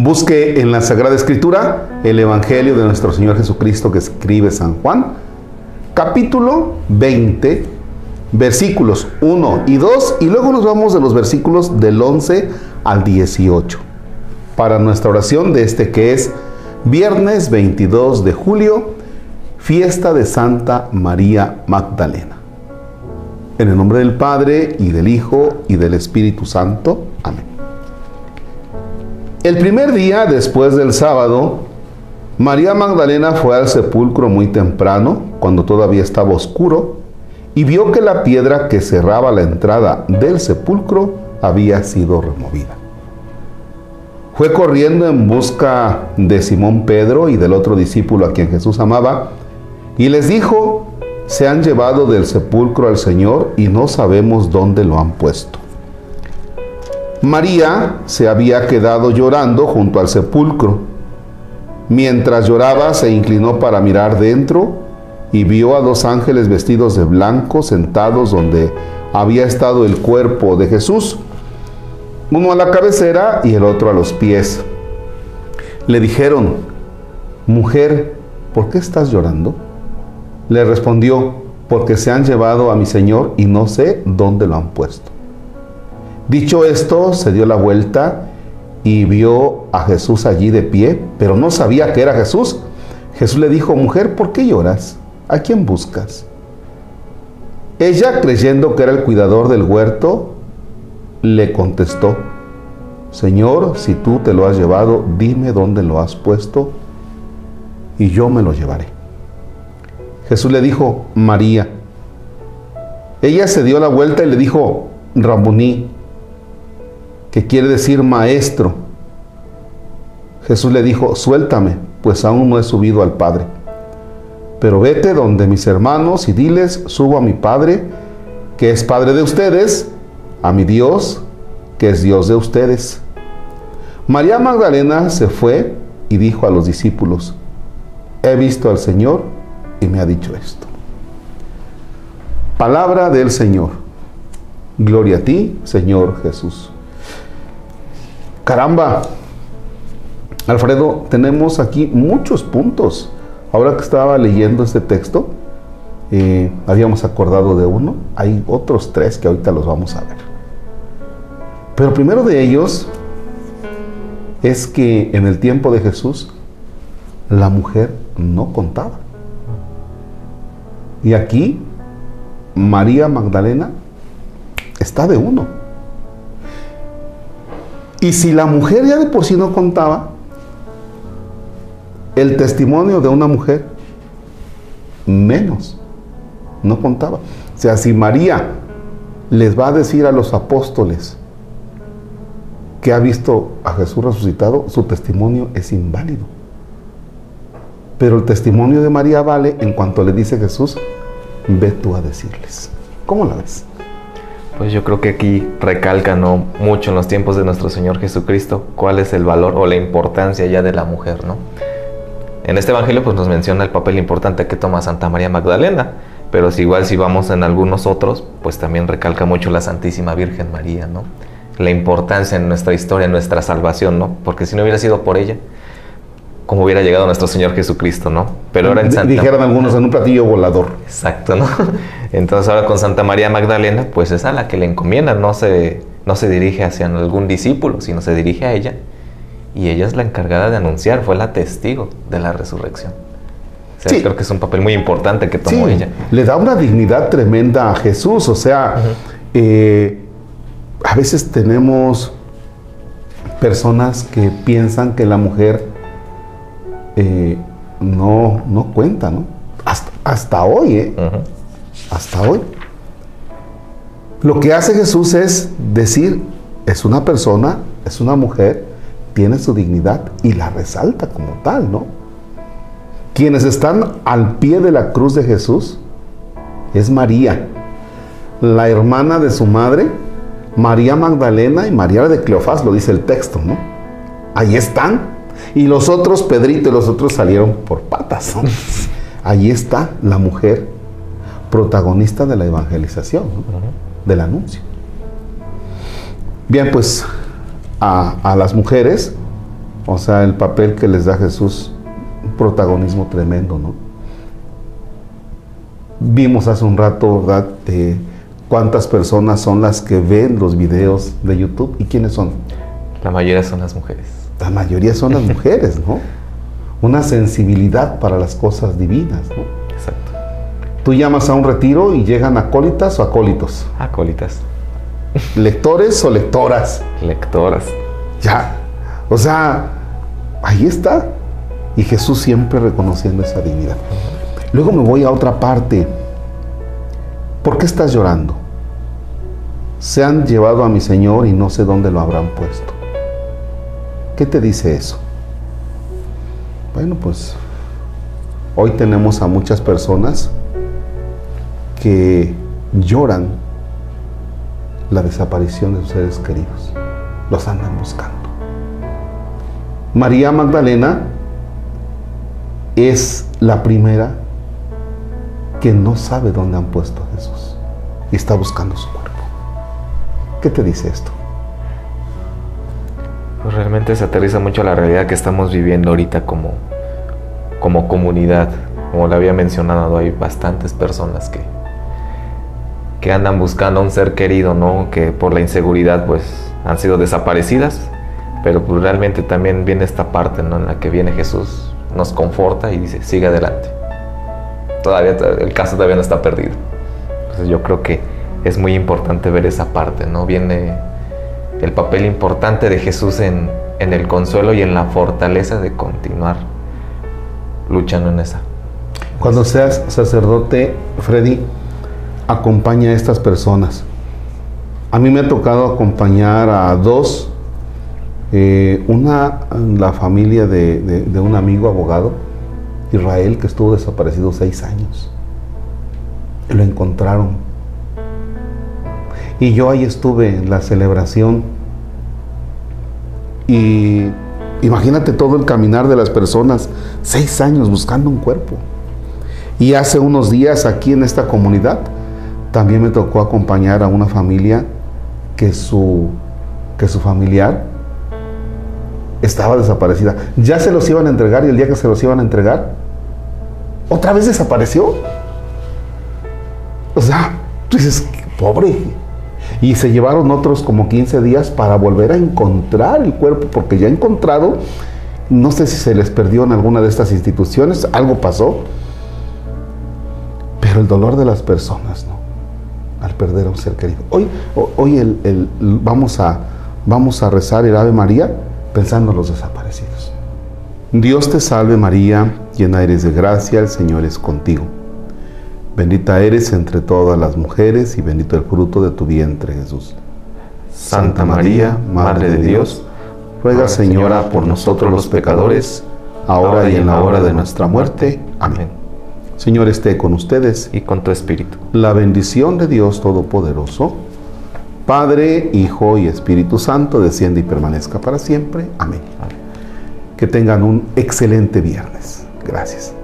Busque en la Sagrada Escritura el Evangelio de nuestro Señor Jesucristo que escribe San Juan, capítulo 20, versículos 1 y 2, y luego nos vamos de los versículos del 11 al 18, para nuestra oración de este que es viernes 22 de julio, fiesta de Santa María Magdalena. En el nombre del Padre y del Hijo y del Espíritu Santo. Amén. El primer día después del sábado, María Magdalena fue al sepulcro muy temprano, cuando todavía estaba oscuro, y vio que la piedra que cerraba la entrada del sepulcro había sido removida. Fue corriendo en busca de Simón Pedro y del otro discípulo a quien Jesús amaba, y les dijo, se han llevado del sepulcro al Señor y no sabemos dónde lo han puesto. María se había quedado llorando junto al sepulcro. Mientras lloraba se inclinó para mirar dentro y vio a dos ángeles vestidos de blanco sentados donde había estado el cuerpo de Jesús, uno a la cabecera y el otro a los pies. Le dijeron, mujer, ¿por qué estás llorando? Le respondió, porque se han llevado a mi Señor y no sé dónde lo han puesto. Dicho esto, se dio la vuelta y vio a Jesús allí de pie, pero no sabía que era Jesús. Jesús le dijo, mujer, ¿por qué lloras? ¿A quién buscas? Ella, creyendo que era el cuidador del huerto, le contestó, Señor, si tú te lo has llevado, dime dónde lo has puesto y yo me lo llevaré. Jesús le dijo, María. Ella se dio la vuelta y le dijo, Rabuní, que quiere decir maestro. Jesús le dijo, suéltame, pues aún no he subido al Padre. Pero vete donde mis hermanos y diles, subo a mi Padre, que es Padre de ustedes, a mi Dios, que es Dios de ustedes. María Magdalena se fue y dijo a los discípulos, he visto al Señor y me ha dicho esto. Palabra del Señor. Gloria a ti, Señor Jesús. Caramba, Alfredo, tenemos aquí muchos puntos. Ahora que estaba leyendo este texto, eh, habíamos acordado de uno, hay otros tres que ahorita los vamos a ver. Pero primero de ellos es que en el tiempo de Jesús la mujer no contaba. Y aquí María Magdalena está de uno. Y si la mujer ya de por sí no contaba, el testimonio de una mujer menos no contaba. O sea, si María les va a decir a los apóstoles que ha visto a Jesús resucitado, su testimonio es inválido. Pero el testimonio de María vale en cuanto le dice Jesús, ve tú a decirles. ¿Cómo la ves? Pues yo creo que aquí recalca mucho en los tiempos de nuestro Señor Jesucristo cuál es el valor o la importancia ya de la mujer, ¿no? En este evangelio pues nos menciona el papel importante que toma Santa María Magdalena, pero si igual si vamos en algunos otros, pues también recalca mucho la Santísima Virgen María, ¿no? La importancia en nuestra historia, en nuestra salvación, ¿no? Porque si no hubiera sido por ella, ¿cómo hubiera llegado nuestro Señor Jesucristo, ¿no? Pero ahora en Santa... Dijeron algunos en un platillo volador. Exacto, ¿no? Entonces ahora con Santa María Magdalena, pues es a la que le encomienda, no se, no se dirige hacia algún discípulo, sino se dirige a ella. Y ella es la encargada de anunciar, fue la testigo de la resurrección. O sea, creo que es un papel muy importante que tomó ella. Le da una dignidad tremenda a Jesús, o sea, eh, a veces tenemos personas que piensan que la mujer eh, no, no cuenta, ¿no? Hasta, hasta hoy, ¿eh? hasta hoy. Lo que hace Jesús es decir, es una persona, es una mujer, tiene su dignidad y la resalta como tal, ¿no? Quienes están al pie de la cruz de Jesús es María, la hermana de su madre, María Magdalena y María de Cleofás, lo dice el texto, ¿no? Ahí están. Y los otros, Pedrito y los otros salieron por patas, ¿no? Ahí está la mujer protagonista de la evangelización, del anuncio. Bien, pues a, a, las mujeres, o sea, el papel que les da Jesús, un protagonismo tremendo, ¿no? Vimos hace un rato, ¿verdad? Eh, cuántas personas son las que ven los videos de YouTube y quiénes son. La mayoría son las mujeres. La mayoría son las mujeres, ¿no? Una sensibilidad para las cosas divinas, ¿no? Exacto. Tú llamas a un retiro y llegan acólitas o acólitos. Acólitas. ¿Lectores o lectoras? Lectoras. Ya. O sea, ahí está. Y Jesús siempre reconociendo esa dignidad. Luego me voy a otra parte. ¿Por qué estás llorando? Se han llevado a mi Señor y no sé dónde lo habrán puesto. ¿Qué te dice eso? Bueno, pues hoy tenemos a muchas personas que lloran la desaparición de sus seres queridos. Los andan buscando. María Magdalena es la primera que no sabe dónde han puesto a Jesús y está buscando su cuerpo. ¿Qué te dice esto? Pues realmente se aterriza mucho a la realidad que estamos viviendo ahorita como, como comunidad. Como le había mencionado, hay bastantes personas que, que andan buscando a un ser querido, ¿no? Que por la inseguridad pues han sido desaparecidas, pero pues realmente también viene esta parte, ¿no? En la que viene Jesús, nos conforta y dice, sigue adelante. Todavía el caso todavía no está perdido. Entonces yo creo que es muy importante ver esa parte, ¿no? Viene el papel importante de Jesús en, en el consuelo y en la fortaleza de continuar luchando en esa. Cuando seas sacerdote, Freddy, acompaña a estas personas. A mí me ha tocado acompañar a dos, eh, una, la familia de, de, de, un amigo abogado, Israel, que estuvo desaparecido seis años. Lo encontraron. Y yo ahí estuve en la celebración. Y imagínate todo el caminar de las personas, seis años buscando un cuerpo. Y hace unos días aquí en esta comunidad, también me tocó acompañar a una familia que su, que su familiar estaba desaparecida. Ya se los iban a entregar y el día que se los iban a entregar, otra vez desapareció. O sea, dices, pobre. Y se llevaron otros como 15 días para volver a encontrar el cuerpo, porque ya encontrado, no sé si se les perdió en alguna de estas instituciones, algo pasó. Pero el dolor de las personas, ¿no? al perder a un ser querido. Hoy, hoy el, el, vamos, a, vamos a rezar el Ave María pensando en los desaparecidos. Dios te salve María, llena eres de gracia, el Señor es contigo. Bendita eres entre todas las mujeres y bendito el fruto de tu vientre Jesús. Santa María, Madre de Dios, ruega Señora por nosotros los pecadores, ahora y en la hora de nuestra muerte. Amén. Señor esté con ustedes y con tu espíritu. La bendición de Dios Todopoderoso, Padre, Hijo y Espíritu Santo, desciende y permanezca para siempre. Amén. Amén. Que tengan un excelente viernes. Gracias.